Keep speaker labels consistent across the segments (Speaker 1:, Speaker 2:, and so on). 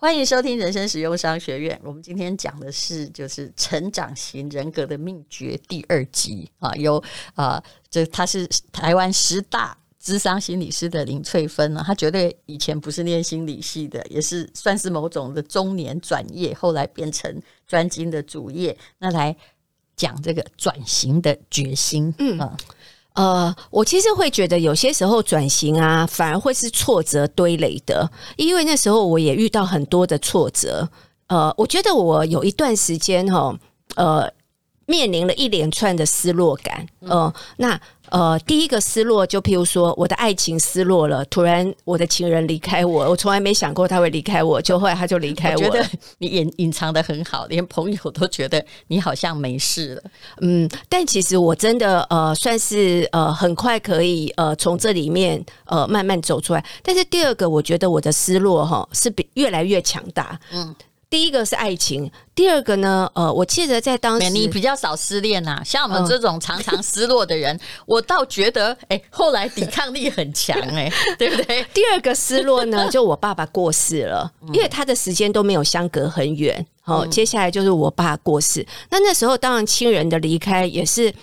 Speaker 1: 欢迎收听人生实用商学院。我们今天讲的是就是成长型人格的秘诀第二集啊，由啊这他是台湾十大。智商心理师的林翠芬呢，她绝对以前不是念心理系的，也是算是某种的中年转业，后来变成专精的主业。那来讲这个转型的决心，嗯
Speaker 2: 呃，我其实会觉得有些时候转型啊，反而会是挫折堆垒的，因为那时候我也遇到很多的挫折。呃，我觉得我有一段时间哈，呃，面临了一连串的失落感，嗯、呃，那。呃，第一个失落，就譬如说我的爱情失落了，突然我的情人离开我，我从来没想过他会离开我，就后来他就离开我。
Speaker 1: 我觉得你隐隐藏的很好，连朋友都觉得你好像没事了。
Speaker 2: 嗯，但其实我真的呃，算是呃，很快可以呃，从这里面呃慢慢走出来。但是第二个，我觉得我的失落哈是比越来越强大。嗯。第一个是爱情，第二个呢？呃，我记得在当时
Speaker 1: 你比较少失恋呐、啊，像我们这种常常失落的人，嗯、我倒觉得，哎、欸，后来抵抗力很强、欸，哎，对不对？
Speaker 2: 第二个失落呢，就我爸爸过世了，嗯、因为他的时间都没有相隔很远。好、嗯，接下来就是我爸过世，那那时候当然亲人的离开也是。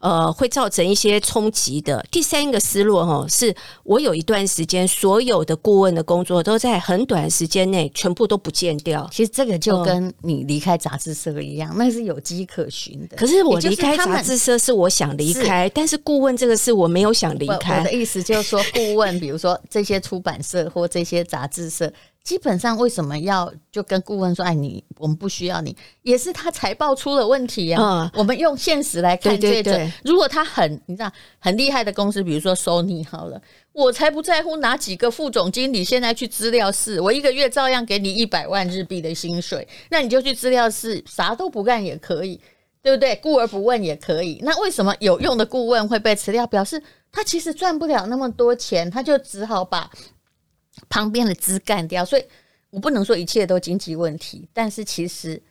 Speaker 2: 呃，会造成一些冲击的。第三个思路哈，是我有一段时间所有的顾问的工作都在很短时间内全部都不见掉。
Speaker 1: 其实这个就跟你离开杂志社一样，那是有迹可循的。
Speaker 2: 可是我离开杂志社是我想离开，是但是顾问这个是我没有想离开。
Speaker 1: 我的意思就是说，顾问，比如说这些出版社或这些杂志社。基本上为什么要就跟顾问说，哎，你我们不需要你，也是他财报出了问题啊。嗯、我们用现实来看这个，如果他很你知道很厉害的公司，比如说 Sony 好了，我才不在乎哪几个副总经理现在去资料室，我一个月照样给你一百万日币的薪水，那你就去资料室啥都不干也可以，对不对？顾而不问也可以。那为什么有用的顾问会被辞掉？表示他其实赚不了那么多钱，他就只好把。旁边的枝干掉，所以我不能说一切都经济问题，但是其实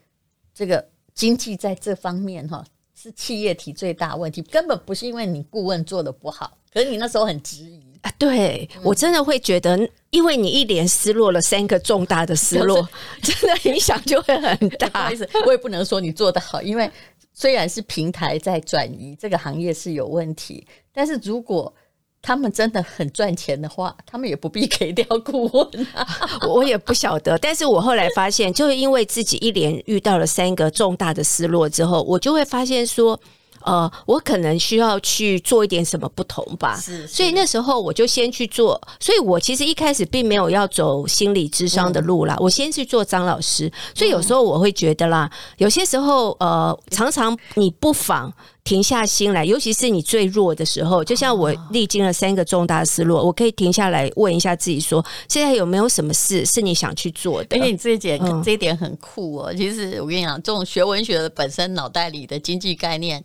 Speaker 1: 这个经济在这方面哈是企业体最大问题，根本不是因为你顾问做的不好，可是你那时候很质疑
Speaker 2: 啊。对，我真的会觉得，因为你一连失落了三个重大的失落，真的影响就会很大。不好意思，
Speaker 1: 我也不能说你做得好，因为虽然是平台在转移，这个行业是有问题，但是如果。他们真的很赚钱的话，他们也不必给掉顾问啊。
Speaker 2: 我也不晓得，但是我后来发现，就是因为自己一连遇到了三个重大的失落之后，我就会发现说。呃，我可能需要去做一点什么不同吧，是，是，所以那时候我就先去做。所以我其实一开始并没有要走心理咨商的路啦，嗯、我先去做张老师。所以有时候我会觉得啦，有些时候呃，常常你不妨停下心来，尤其是你最弱的时候，就像我历经了三个重大失落，我可以停下来问一下自己说，现在有没有什么事是你想去做的？
Speaker 1: 而且你这一点，嗯、这一点很酷哦。其实我跟你讲，这种学文学的本身脑袋里的经济概念。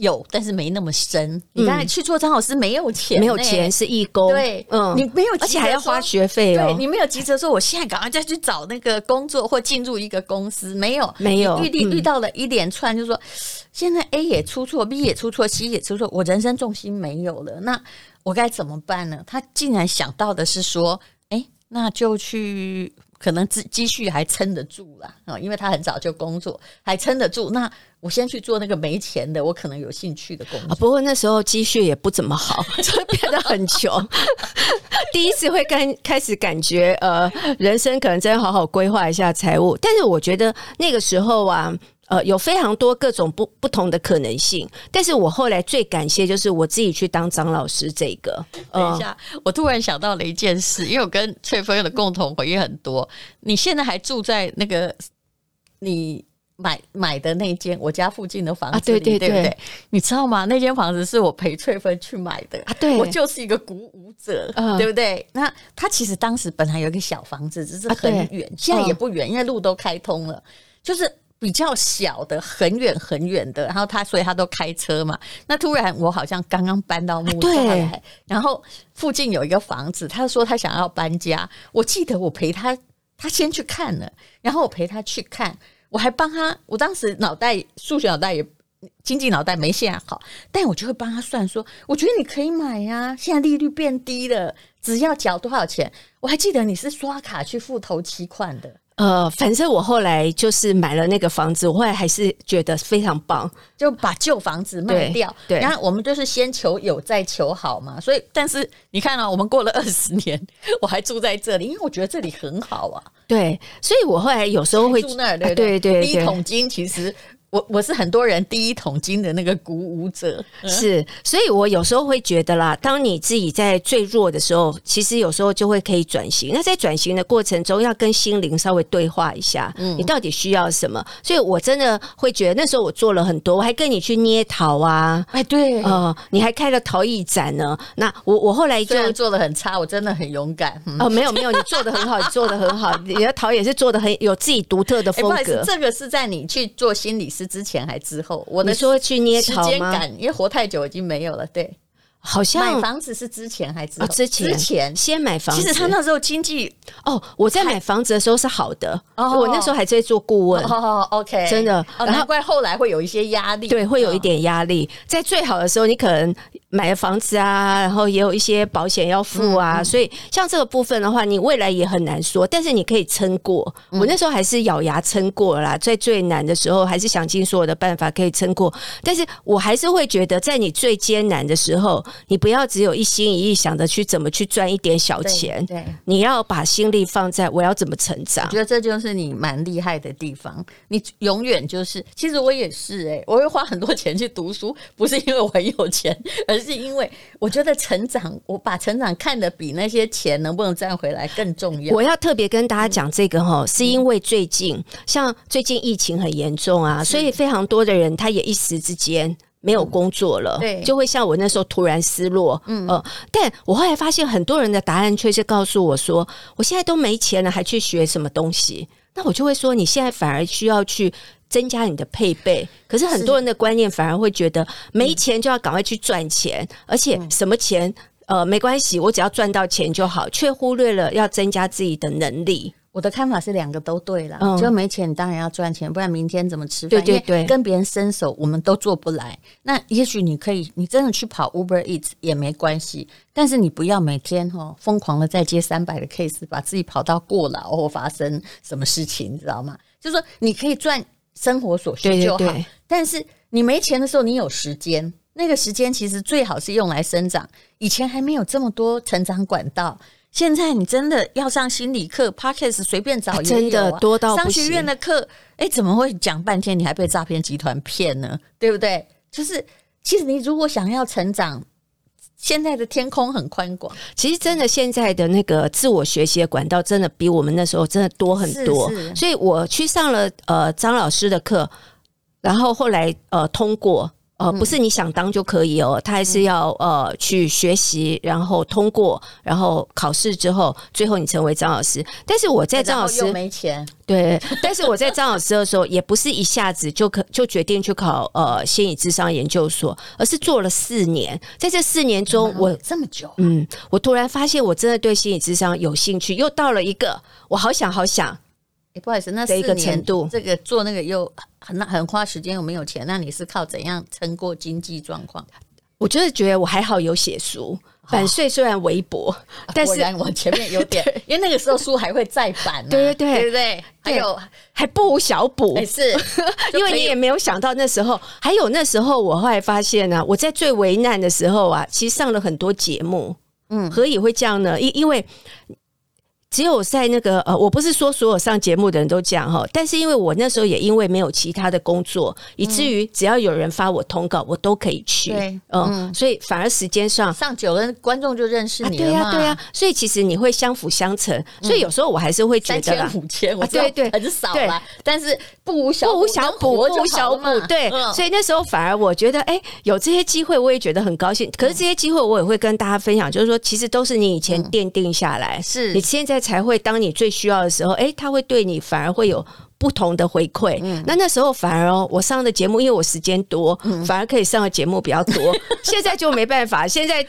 Speaker 1: 有，但是没那么深。你刚才去做张老师没有钱，欸，
Speaker 2: 没有钱是义工。
Speaker 1: 对，嗯，你没有，
Speaker 2: 而且还要花学费哦。
Speaker 1: 对，你没有急着说，我现在赶快再去找那个工作或进入一个公司，没有，
Speaker 2: 没有。
Speaker 1: 遇遇遇到了一连串，就是说，嗯、现在 A 也出错，B 也出错，C 也出错，我人生重心没有了，那我该怎么办呢？他竟然想到的是说，哎、欸，那就去。可能积积蓄还撑得住啦，啊，因为他很早就工作，还撑得住。那我先去做那个没钱的，我可能有兴趣的工作。
Speaker 2: 不过那时候积蓄也不怎么好，就变得很穷。第一次会跟开始感觉，呃，人生可能真的好好规划一下财务。但是我觉得那个时候啊。呃，有非常多各种不不同的可能性，但是我后来最感谢就是我自己去当张老师这个。
Speaker 1: 等一下，呃、我突然想到了一件事，因为我跟翠芬的共同回忆很多。你现在还住在那个你买买的那间我家附近的房子对对对，对不对？你知道吗？那间房子是我陪翠芬去买的啊，对，我就是一个鼓舞者，呃、对不对？那他其实当时本来有一个小房子，只是很远，啊、现在也不远，因为路都开通了，就是。比较小的，很远很远的，然后他所以他都开车嘛。那突然我好像刚刚搬到木栅来，啊，然后附近有一个房子，他说他想要搬家。我记得我陪他，他先去看了，然后我陪他去看，我还帮他。我当时脑袋数学脑袋也经济脑袋没现在好，但我就会帮他算说，我觉得你可以买呀，现在利率变低了，只要缴多少钱？我还记得你是刷卡去付头期款的。
Speaker 2: 呃，反正我后来就是买了那个房子，我后来还是觉得非常棒，
Speaker 1: 就把旧房子卖掉。对，对，然后我们就是先求有，再求好嘛。所以，但是你看啊，我们过了二十年，我还住在这里，因为我觉得这里很好啊。
Speaker 2: 对，所以我后来有时候会
Speaker 1: 住那儿，对对，对对，第一桶金其实。我我是很多人第一桶金的那个鼓舞者，
Speaker 2: 是，所以我有时候会觉得啦，当你自己在最弱的时候，其实有时候就会可以转型。那在转型的过程中，要跟心灵稍微对话一下，嗯，你到底需要什么？所以我真的会觉得那时候我做了很多，我还跟你去捏陶啊，
Speaker 1: 哎，对，
Speaker 2: 呃，你还开了陶艺展呢。那我我后来就
Speaker 1: 做的很差，我真的很勇敢。
Speaker 2: 哦，没有没有，你做的很好，你做的很好，你的陶也是做的很有自己独特的风格。
Speaker 1: 这个是在你去做心理师。是之前还之后，我
Speaker 2: 的说去捏？
Speaker 1: 时间感，因为活太久已经没有了。对，
Speaker 2: 好像
Speaker 1: 买房子是之前还之后？
Speaker 2: 哦、之前之前先买房子。
Speaker 1: 其实他那时候经济
Speaker 2: 哦，我在买房子的时候是好的，哦、我那时候还在做顾问。
Speaker 1: 哦，OK，
Speaker 2: 真的，
Speaker 1: 哦、难怪后来会有一些压力。
Speaker 2: 对，会有一点压力。哦、在最好的时候，你可能。买了房子啊，然后也有一些保险要付啊，嗯嗯，所以像这个部分的话，你未来也很难说，但是你可以撑过。嗯、我那时候还是咬牙撑过了啦，在最难的时候，还是想尽所有的办法可以撑过。但是我还是会觉得，在你最艰难的时候，你不要只有一心一意想着去怎么去赚一点小钱，对，对你要把心力放在我要怎么成长。
Speaker 1: 我觉得这就是你蛮厉害的地方，你永远就是，其实我也是哎、欸，我会花很多钱去读书，不是因为我很有钱，而是因为我觉得成长，我把成长看得比那些钱能不能赚回来更重要。
Speaker 2: 我要特别跟大家讲这个哈，是因为最近像最近疫情很严重啊，所以非常多的人他也一时之间没有工作了，对，就会像我那时候突然失落，嗯，呃，但我后来发现很多人的答案却是告诉我说，我现在都没钱了，还去学什么东西？那我就会说，你现在反而需要去。增加你的配备，可是很多人的观念反而会觉得没钱就要赶快去赚钱，而且什么钱呃没关系，我只要赚到钱就好，却忽略了要增加自己的能力。
Speaker 1: 我的看法是两个都对了，嗯、就没钱你当然要赚钱，不然明天怎么吃饭？
Speaker 2: 对对对，
Speaker 1: 跟别人伸手我们都做不来。那也许你可以，你真的去跑 Uber Eats 也没关系，但是你不要每天哈疯狂的再接三百个 case，把自己跑到过劳或发生什么事情，你知道吗？就是说你可以赚。生活所需就好，对对对，但是你没钱的时候，你有时间，那个时间其实最好是用来生长。以前还没有这么多成长管道，现在你真的要上心理课，Podcast 随便找也有啊，
Speaker 2: 真的多到
Speaker 1: 商学院的课，哎，怎么会讲半天你还被诈骗集团骗呢？对不对？就是其实你如果想要成长。现在的天空很宽广，
Speaker 2: 其实真的现在的那个自我学习的管道，真的比我们那时候真的多很多。所以我去上了呃张老师的课，然后后来呃通过。呃，不是你想当就可以哦，他还是要呃去学习，然后通过，然后考试之后，最后你成为张老师。但是我在张老师
Speaker 1: 没钱，
Speaker 2: 对，但是我在张老师的时候，也不是一下子就可就决定去考呃心理智商研究所，而是做了四年。在这四年中，我
Speaker 1: 这么久，
Speaker 2: 嗯，我突然发现我真的对心理智商有兴趣，又到了一个我好想好想。
Speaker 1: 欸、不好意思，那四年度这个做那个又很很花时间又没有钱，那你是靠怎样撑过经济状况？
Speaker 2: 我就是觉得我还好有写书，版税虽然微薄，哦、但是
Speaker 1: 我前面有点，因为那个时候书还会再版、啊，
Speaker 2: 对对对，
Speaker 1: 对不对？还有
Speaker 2: 还不无小补，
Speaker 1: 欸、是
Speaker 2: 因为你也没有想到那时候，还有那时候我后来发现呢、啊，我在最为难的时候啊，其实上了很多节目，嗯，何以会这样呢？因因为。只有在那个呃，我不是说所有上节目的人都这样哈，但是因为我那时候也因为没有其他的工作，以至于只要有人发我通告，我都可以去。对，嗯，所以反而时间上
Speaker 1: 上久了，观众就认识你了。对
Speaker 2: 呀，对呀，所以其实你会相辅相成。所以有时候我还是会觉得
Speaker 1: 三千五千，我对对很少了，但是不无小
Speaker 2: 不无小补，不无小补。对，所以那时候反而我觉得，哎，有这些机会，我也觉得很高兴。可是这些机会，我也会跟大家分享，就是说，其实都是你以前奠定下来，是你现在。才会当你最需要的时候，哎，他会对你反而会有不同的回馈。嗯、那那时候反而哦，我上的节目，因为我时间多，嗯、反而可以上的节目比较多。现在就没办法，现在。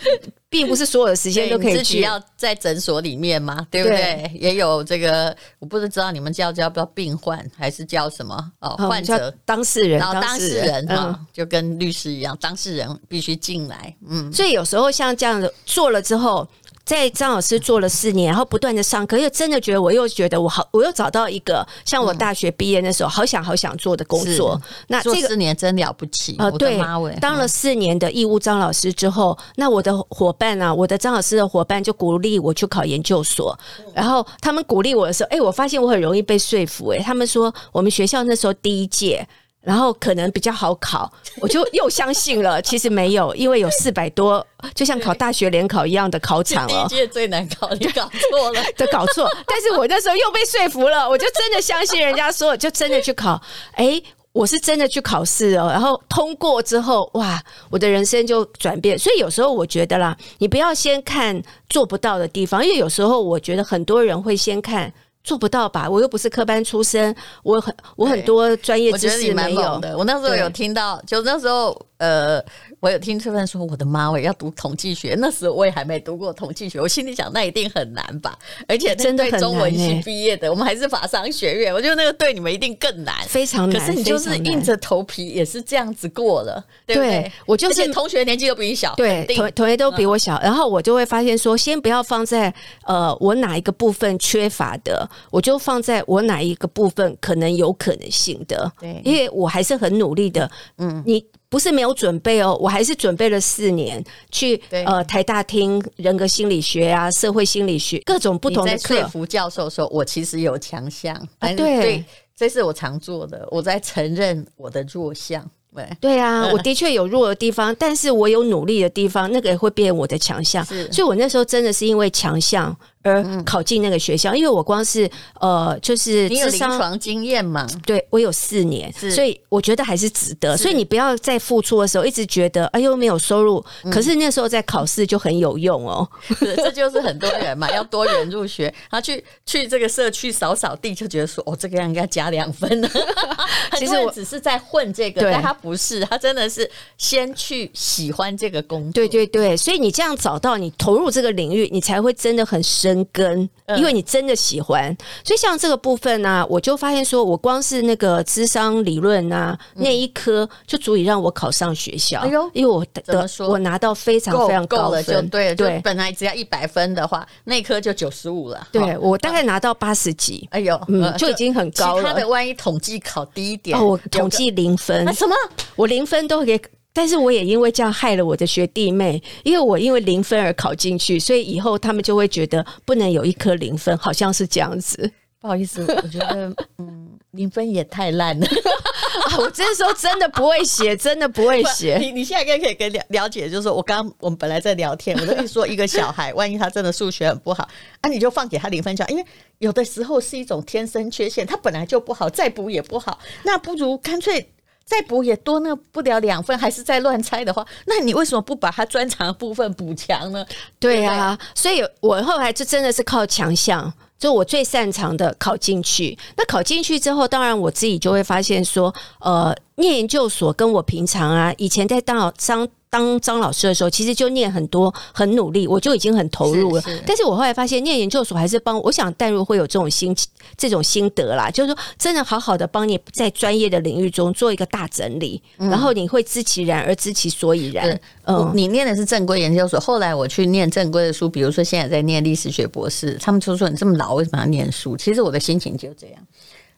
Speaker 2: 并不是所有的时间都可以去。
Speaker 1: 自己要在诊所里面嘛，对不对？对也有这个，我不知道你们叫叫不叫病患，还是叫什么？哦，患者、
Speaker 2: 当事人、
Speaker 1: 当事人哈，就跟律师一样，当事人必须进来。嗯，
Speaker 2: 所以有时候像这样的做了之后。在张老师做了四年，然后不断的上课，又真的觉得我又觉得我好，我又找到一个像我大学毕业那时候好想好想做的工作。
Speaker 1: 那这个四年真了不起
Speaker 2: 啊！对，当了四年的义务张老师之后，那我的伙伴啊，我的张老师的伙伴就鼓励我去考研究所。然后他们鼓励我的时候，哎，我发现我很容易被说服。哎，他们说我们学校那时候第一届。然后可能比较好考，我就又相信了。其实没有，因为有四百多，就像考大学联考一样的考场哦。
Speaker 1: 第一届最难考，你搞错了，
Speaker 2: 都搞错。但是我那时候又被说服了，我就真的相信人家说，就真的去考。哎，我是真的去考试哦，然后通过之后，哇，我的人生就转变。所以有时候我觉得啦，你不要先看做不到的地方，因为有时候我觉得很多人会先看。做不到吧？我又不是科班出身，我很我很多专业知识没有
Speaker 1: 的。我那时候有听到，就那时候呃。我有听翠芬说，我的妈，我要读统计学。那时候我也还没读过统计学，我心里想，那一定很难吧？而且针对中文系毕业的，我们还是法商学院，我觉得那个对你们一定更难，
Speaker 2: 非常难。
Speaker 1: 可是你就是硬着头皮也是这样子过了，对不对？
Speaker 2: 我就是
Speaker 1: 同学年纪都比你小，
Speaker 2: 对，同同学都比我小，然后我就会发现说，先不要放在呃我哪一个部分缺乏的，我就放在我哪一个部分可能有可能性的，对，因为我还是很努力的，嗯，你。不是没有准备哦，我还是准备了四年去呃台大听人格心理学啊、社会心理学各种不同的课。
Speaker 1: 说服教授说，我其实有强项，啊，对，这是我常做的，我在承认我的弱项。对
Speaker 2: 对啊，我的确有弱的地方，但是我有努力的地方，那个也会变我的强项。是所以我那时候真的是因为强项。而考进那个学校，因为我光是呃，就是
Speaker 1: 你有临床经验嘛？
Speaker 2: 对，我有四年，所以我觉得还是值得。所以你不要在付出的时候一直觉得哎呦没有收入，可是那时候在考试就很有用哦。
Speaker 1: 这就是很多人嘛，要多元入学，他去去这个社区扫扫地，就觉得说哦，这个样应该加两分呢。其实我只是在混这个，但他不是，他真的是先去喜欢这个工作。
Speaker 2: 对对对，所以你这样找到你投入这个领域，你才会真的很深。根，因为你真的喜欢，嗯、所以像这个部分呢、啊，我就发现说，我光是那个智商理论啊，嗯、那一科就足以让我考上学校。哎呦，因为我得我拿到非常非常高分，
Speaker 1: 就对了，对，本来只要一百分的话，那一科就九十五了。
Speaker 2: 对，我大概拿到八十几，
Speaker 1: 哎呦，
Speaker 2: 嗯，就已经很高了。
Speaker 1: 他的万一统计考低一点，
Speaker 2: 哦，我统计零分，
Speaker 1: 什么？
Speaker 2: 我零分都给。但是我也因为这样害了我的学弟妹，因为我因为零分而考进去，所以以后他们就会觉得不能有一科零分，好像是这样子。
Speaker 1: 不好意思，我觉得嗯，零分也太烂了。
Speaker 2: 啊、我这时候真的不会写，真的不会写。
Speaker 1: 你你现在应该可以了了解，就是说我刚刚我们本来在聊天，我跟你说一个小孩，万一他真的数学很不好，啊，你就放给他零分就好，因为有的时候是一种天生缺陷，他本来就不好，再补也不好，那不如干脆。再补也多那不了两分，还是再乱猜的话，那你为什么不把他专长的部分补强呢？
Speaker 2: 对啊，所以我后来就真的是靠强项，就我最擅长的考进去。那考进去之后，当然我自己就会发现说，呃，念研究所跟我平常啊，以前在当张。当张老师的时候，其实就念很多，很努力，我就已经很投入了。是是，但是我后来发现，念研究所还是帮我，想淡入会有这种心这种心得啦，就是说，真的好好的帮你在专业的领域中做一个大整理，嗯、然后你会知其然而知其所以然。
Speaker 1: 嗯，你念的是正规研究所，后来我去念正规的书，比如说现在在念历史学博士，他们就说你这么老为什么要念书？其实我的心情就这样。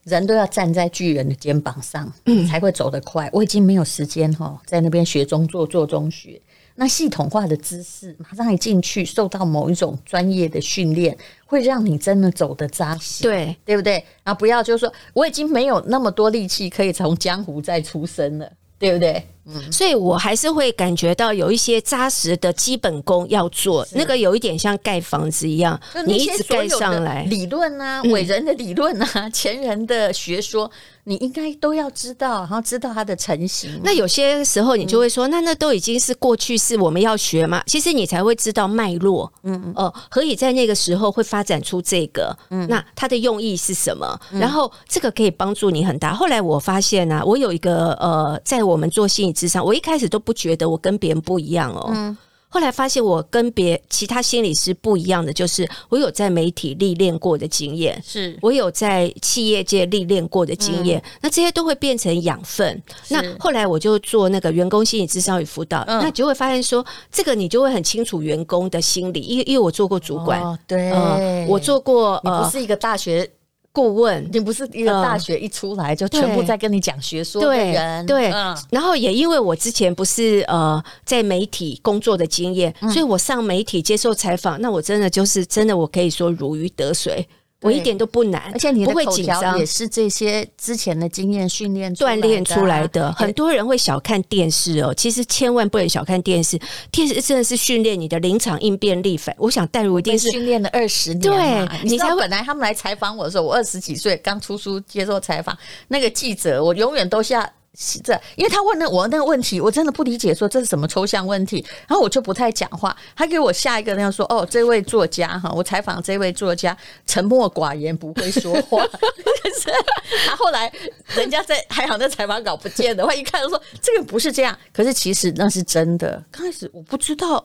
Speaker 1: 人都要站在巨人的肩膀上，嗯，才会走得快。我已经没有时间哈，在那边学中做做中学。那系统化的知识，马上一进去，受到某一种专业的训练，会让你真的走得扎实，
Speaker 2: 对，
Speaker 1: 对不对？然后不要就是说，我已经没有那么多力气可以从江湖再出生了，对不对？
Speaker 2: 嗯，所以我还是会感觉到有一些扎实的基本功要做，那个有一点像盖房子一样，你一直盖上来，
Speaker 1: 理论啊，伟人的理论啊，前人的学说。你应该都要知道，然后知道它的成型。
Speaker 2: 那有些时候你就会说，嗯、那那都已经是过去式，我们要学嘛？其实你才会知道脉络。嗯嗯，哦、呃，何以在那个时候会发展出这个？嗯，那它的用意是什么？嗯、然后这个可以帮助你很大。后来我发现呢、啊，我有一个呃，在我们做心理咨商，我一开始都不觉得我跟别人不一样哦。嗯。后来发现我跟别其他心理师不一样的，就是我有在媒体历练过的经验，是。我有在企业界历练过的经验，嗯、那这些都会变成养分。那后来我就做那个员工心理咨商与辅导，嗯、那就会发现说，这个你就会很清楚员工的心理，因为因为我做过主管，
Speaker 1: 哦、对、
Speaker 2: 呃，我做过，
Speaker 1: 你不是一个大学。顾问，你不是一个大学一出来就全部在跟你讲学说的人，
Speaker 2: 对，然后也因为我之前不是呃在媒体工作的经验，嗯、所以我上媒体接受采访，那我真的就是真的，我可以说如鱼得水。我一点都不难，
Speaker 1: 而且你的口条也是这些之前的经验训练
Speaker 2: 锻炼出来的。很多人会小看电视哦，其实千万不能小看电视。电视真的是训练你的临场应变力。反我想带入一定是
Speaker 1: 训练了二十年。
Speaker 2: 对，
Speaker 1: 你才本来他们来采访我的时候，我二十几岁刚出书接受采访，那个记者我永远都下。这，因为他问了我那个问题，我真的不理解，说这是什么抽象问题，然后我就不太讲话。他给我下一个那样说，哦，这位作家哈，我采访这位作家沉默寡言，不会说话。他后来人家在还好，那采访稿不见的话，一看就说这个不是这样。可是其实那是真的。刚开始我不知道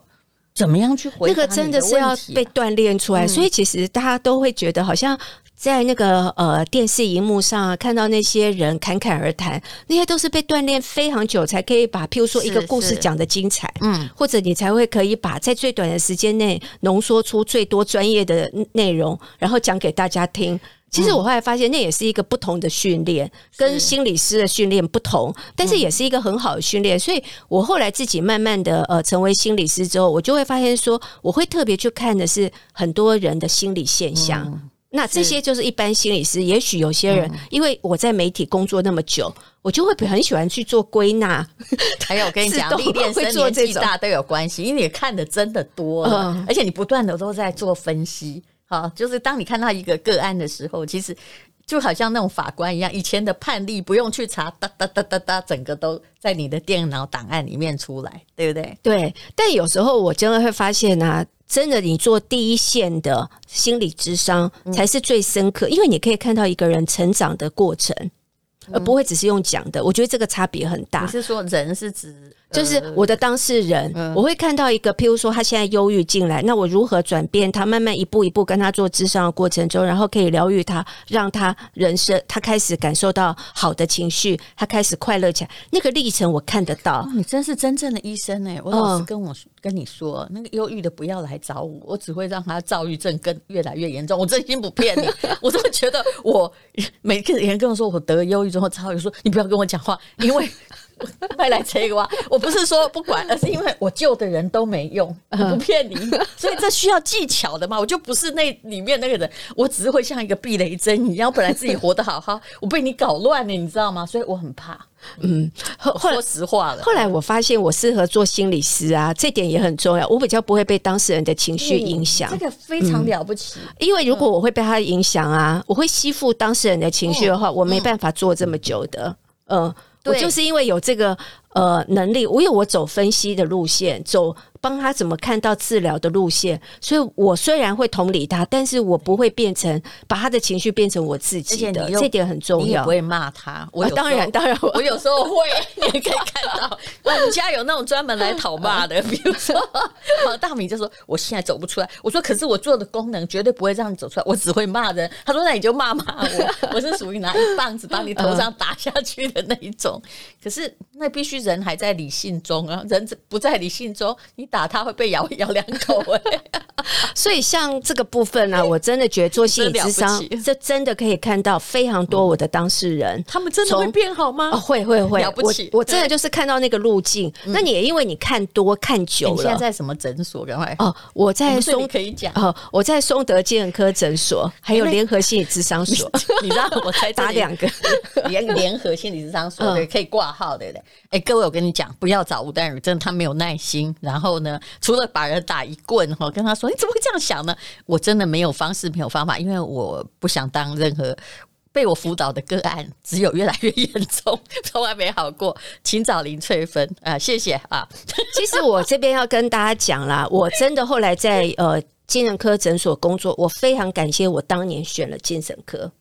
Speaker 1: 怎么样去回答，
Speaker 2: 那个真的是要被锻炼出来，嗯、所以其实大家都会觉得好像。在那个呃电视荧幕上看到那些人侃侃而谈，那些都是被锻炼非常久才可以把，譬如说一个故事讲得精彩，嗯，或者你才会可以把在最短的时间内浓缩出最多专业的内容，然后讲给大家听。其实我后来发现，那也是一个不同的训练，跟心理师的训练不同，但是也是一个很好的训练。所以我后来自己慢慢的呃成为心理师之后，我就会发现说，我会特别去看的是很多人的心理现象。那这些就是一般心理师，也许有些人，因为我在媒体工作那么久，我就会很喜欢去做归纳。
Speaker 1: 还有我跟你讲，历练生年纪大都有关系，因为你看的真的多了，而且你不断的都在做分析。好，就是当你看到一个个案的时候，其实就好像那种法官一样，以前的判例不用去查，哒哒哒哒哒，整个都在你的电脑档案里面出来，对不对？
Speaker 2: 对。但有时候我真的会发现啊。真的，你做第一线的心理智商才是最深刻，因为你可以看到一个人成长的过程，而不会只是用讲的。我觉得这个差别很大。
Speaker 1: 你是说人是指？
Speaker 2: 就是我的当事人，呃、我会看到一个，譬如说他现在忧郁进来，那我如何转变他，慢慢一步一步跟他做智商的过程中，然后可以疗愈他，让他人生他开始感受到好的情绪，他开始快乐起来，那个历程我看得到。
Speaker 1: 哦、你真是真正的医生哎！我老师跟我跟你说，那个忧郁的不要来找我，我只会让他躁郁症更越来越严重。我真心不骗你，我真的觉得我每个人跟我说我得了忧郁症或躁郁，说你不要跟我讲话，因为。快来这个哇！我不是说不管，而是因为我救的人都没用，我不骗你，所以这需要技巧的嘛。我就不是那里面那个人，我只是会像一个避雷针一样。我本来自己活得好好，我被你搞乱了，你知道吗？所以我很怕。嗯，后说实话了。
Speaker 2: 后来我发现我适合做心理师啊，这点也很重要。我比较不会被当事人的情绪影响，
Speaker 1: 这个非常了不起。
Speaker 2: 因为如果我会被他影响啊，我会吸附当事人的情绪的话，我没办法做这么久的。嗯。我就是因为有这个呃能力，我有我走分析的路线，走帮他怎么看到治疗的路线，所以我虽然会同理他，但是我不会变成把他的情绪变成我自己的，这点很重要。
Speaker 1: 你也不会骂他，我
Speaker 2: 当然当然，
Speaker 1: 我有时候会，你也可以看到，我们家有那种专门来讨骂的，比如说大米就说我现在走不出来，我说可是我做的功能绝对不会让你走出来，我只会骂人。他说那你就骂骂我，我是属于拿一棒子把你头上打下去的那一种。可是那必须人还在理性中啊，人不在理性中，你打他会被咬咬两口哎、欸。
Speaker 2: 所以像这个部分呢、啊，我真的觉得做心理咨商，这真的可以看到非常多我的当事人，
Speaker 1: 他们真的会变好吗？
Speaker 2: 哦、会会会，
Speaker 1: 了不起！
Speaker 2: 我我真的就是看到那个路径。那你也因为你看多看久了，你
Speaker 1: 现在在什么诊所？赶快
Speaker 2: 哦，我在松
Speaker 1: 可以讲
Speaker 2: 哦，我在松德精神科诊所，还有联合心理咨商所。
Speaker 1: 你知道我才
Speaker 2: 打两个
Speaker 1: 联联合心理咨商所，对，可以挂号对不对。哎，各位，我有跟你讲，不要找吴丹如，真的他没有耐心。然后呢，除了把人打一棍哈，跟他说你怎么会这样想呢？我真的没有方式，没有方法，因为我不想当任何被我辅导的个案，只有越来越严重，从来没好过。请找林翠芬啊，谢谢啊。
Speaker 2: 其实我这边要跟大家讲啦，我真的后来在呃精神科诊所工作，我非常感谢我当年选了精神科，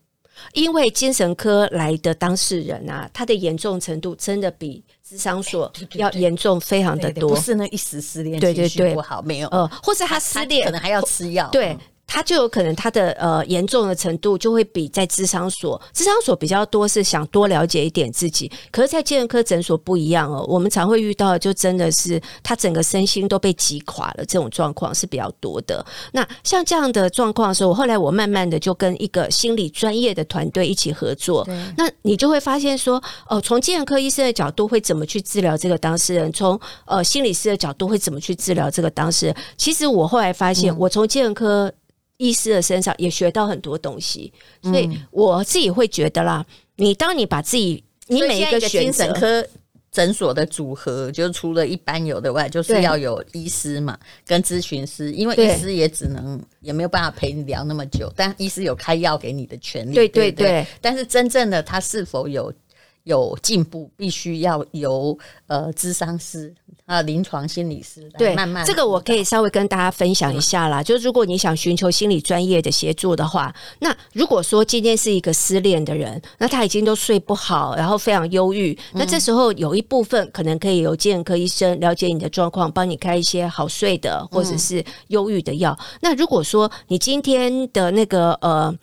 Speaker 2: 因为精神科来的当事人啊，他的严重程度真的比。咨商所要严重非常的多，
Speaker 1: 不是那一时失恋，
Speaker 2: 对对对，
Speaker 1: 不好没有，
Speaker 2: 呃，或者他失恋
Speaker 1: 可能还要吃药，
Speaker 2: 对。他就有可能他的呃严重的程度就会比在智商所，智商所比较多是想多了解一点自己，可是，在精神科诊所不一样哦。我们常会遇到，就真的是他整个身心都被击垮了，这种状况是比较多的。那像这样的状况的时候，后来我慢慢的就跟一个心理专业的团队一起合作。那你就会发现说，哦，从精神科医生的角度会怎么去治疗这个当事人？从呃心理师的角度会怎么去治疗这个当事人？其实我后来发现，我从精神科。医师的身上也学到很多东西，所以我自己会觉得啦，你当你把自己，你每一个
Speaker 1: 精神科诊所的组合，就除了一般有的外，就是要有医师嘛，跟咨询师，因为医师也只能也没有办法陪你聊那么久，但医师有开药给你的权利，
Speaker 2: 对对？对，
Speaker 1: 但是真正的他是否有？有进步，必须要由呃，咨商师啊，临床心理师对，慢慢这
Speaker 2: 个我可以稍微跟大家分享一下啦。就是如果你想寻求心理专业的协助的话，那如果说今天是一个失恋的人，那他已经都睡不好，然后非常忧郁，那这时候有一部分可能可以由精神科医生了解你的状况，帮你开一些好睡的或者是忧郁的药。那如果说你今天的那个呃。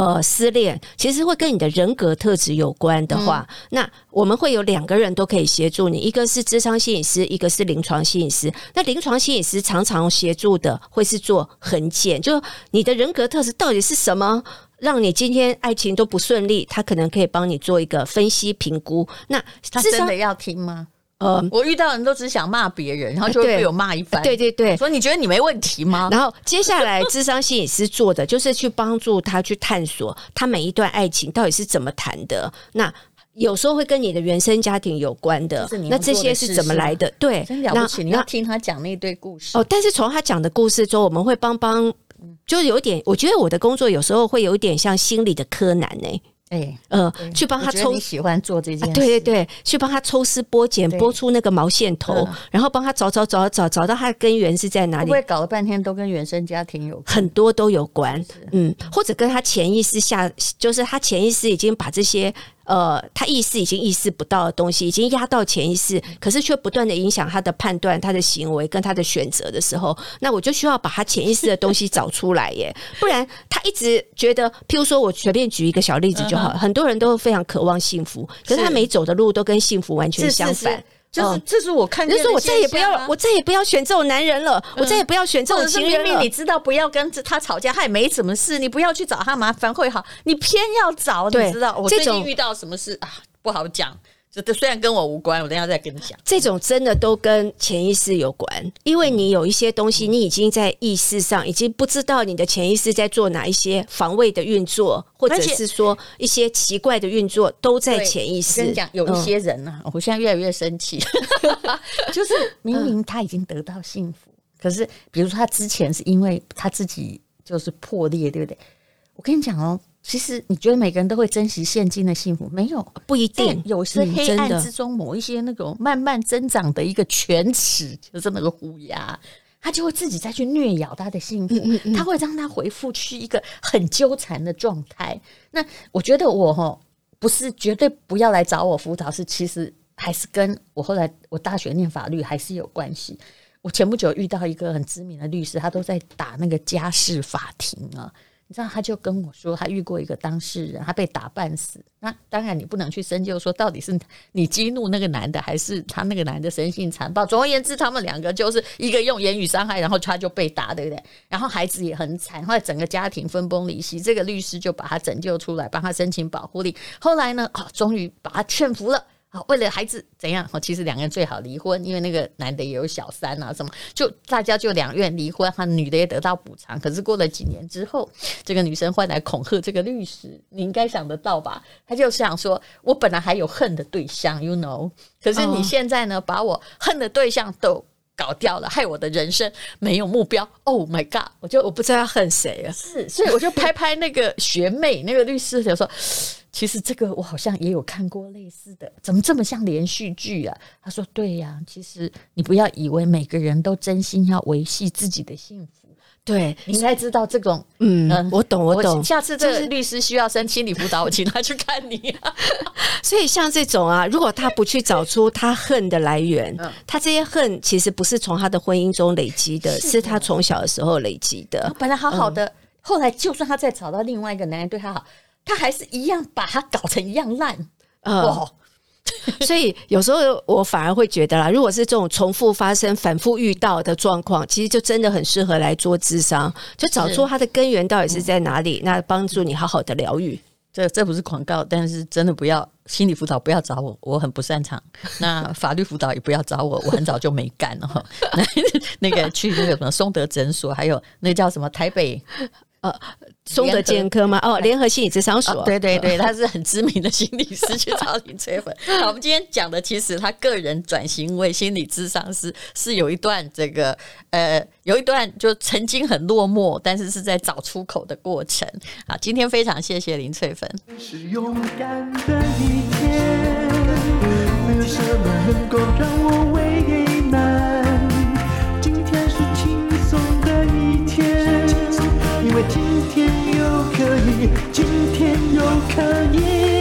Speaker 2: 呃，失恋其实会跟你的人格特质有关的话，嗯、那我们会有两个人都可以协助你，一个是智商心理师，一个是临床心理师。那临床心理师常常协助的会是做横检，就你的人格特质到底是什么，让你今天爱情都不顺利，他可能可以帮你做一个分析评估。那
Speaker 1: 他真的要听吗？呃，我遇到人都只想骂别人，然后就会被我骂一番。
Speaker 2: 对对对，
Speaker 1: 所以你觉得你没问题吗？
Speaker 2: 然后接下来，智商心理师做的就是去帮助他去探索他每一段爱情到底是怎么谈的。那有时候会跟你的原生家庭有关的，那这些是怎么来的？对，
Speaker 1: 真了不起！你要听他讲那堆故事
Speaker 2: 哦。但是从他讲的故事中，我们会帮帮，就有点，我觉得我的工作有时候会有一点像心理的柯南呢、欸。哎，欸、呃，去帮他抽，
Speaker 1: 你喜欢做这件事，
Speaker 2: 对对对，去帮他抽丝剥茧，剥出那个毛线头，然后帮他找找找找找到他的根源是在哪里？
Speaker 1: 不会搞了半天都跟原生家庭有关，
Speaker 2: 很多都有关，嗯，或者跟他潜意识下，就是他潜意识已经把这些。呃，他意识已经意识不到的东西，已经压到潜意识，可是却不断的影响他的判断、他的行为跟他的选择的时候，那我就需要把他潜意识的东西找出来耶，不然他一直觉得，譬如说我随便举一个小例子就好，很多人都非常渴望幸福，可是他每走的路都跟幸福完全相反。
Speaker 1: 就是，这是我看见的，
Speaker 2: 就是我再也不要，我再也不要选这种男人了，我再也不要选这种情人了。
Speaker 1: 明明你知道不要跟他吵架，他也没什么事，你不要去找他麻烦会好，你偏要找，你知道我最近遇到什么事啊？不好讲。这虽然跟我无关，我等一下再跟你讲。
Speaker 2: 这种真的都跟潜意识有关，因为你有一些东西，你已经在意识上已经不知道你的潜意识在做哪一些防卫的运作，或者是说一些奇怪的运作，都在潜意识。
Speaker 1: 跟你讲，有一些人呢、啊，嗯、我现在越来越生气，就是明明他已经得到幸福，可是比如说他之前是因为他自己就是破裂，对不对？我跟你讲哦。其实你觉得每个人都会珍惜现今的幸福？没有，
Speaker 2: 不一定。
Speaker 1: 有些黑暗之中，某一些那种慢慢增长的一个犬齿，就是那个虎牙，他就会自己再去虐咬他的幸福，他会让他回复去一个很纠缠的状态。那我觉得我哈不是绝对不要来找我辅导，是其实还是跟我后来我大学念法律还是有关系。我前不久遇到一个很知名的律师，他都在打那个家事法庭啊。你知道，他就跟我说，他遇过一个当事人，他被打半死。那当然，你不能去深究说到底是你激怒那个男的，还是他那个男的生性残暴。总而言之，他们两个就是一个用言语伤害，然后他就被打，对不对？然后孩子也很惨，后来整个家庭分崩离析。这个律师就把他拯救出来，帮他申请保护令。后来呢，啊，终于把他劝服了。好，为了孩子怎样？其实两个人最好离婚，因为那个男的也有小三啊，什么就大家就两院离婚，哈，女的也得到补偿。可是过了几年之后，这个女生换来恐吓这个律师，你应该想得到吧？她就想说，我本来还有恨的对象，you know，可是你现在呢，把我恨的对象都搞掉了，害我的人生没有目标。Oh my god！我就我不知道要恨谁啊，是，所以我就拍拍那个学妹，那个律师就说。其实这个我好像也有看过类似的，怎么这么像连续剧啊？他说：“对呀，其实你不要以为每个人都真心要维系自己的幸福，对，你应该知道这种，嗯，嗯我懂，我懂。我下次这个律师需要申心理辅导，我请他去看你啊。
Speaker 2: 所以像这种啊，如果他不去找出他恨的来源，他这些恨其实不是从他的婚姻中累积的，是，的是他从小的时候累积的。
Speaker 1: 本来好好的，嗯、后来就算他再找到另外一个男人对他好。”他还是一样把他搞成一样烂，
Speaker 2: 呃、哦，所以有时候我反而会觉得啦，如果是这种重复发生、反复遇到的状况，其实就真的很适合来做智商，就找出它的根源到底是在哪里，那帮助你好好的疗愈。
Speaker 1: 这这不是广告，但是真的不要心理辅导，不要找我，我很不擅长。那法律辅导也不要找我，我很早就没干了。那那个去那个什么松德诊所，还有那叫什么台北。
Speaker 2: 呃，松德健科吗？哦，联合心理咨商所，
Speaker 1: 对对对，他是很知名的心理师，去找林翠芬。好，我们今天讲的其实他个人转型为心理咨商师，是有一段这个呃，有一段就曾经很落寞，但是是在找出口的过程。好，今天非常谢谢林翠芬。是勇敢的一天，没有什么能够让我
Speaker 3: 为天又可以今天又可以。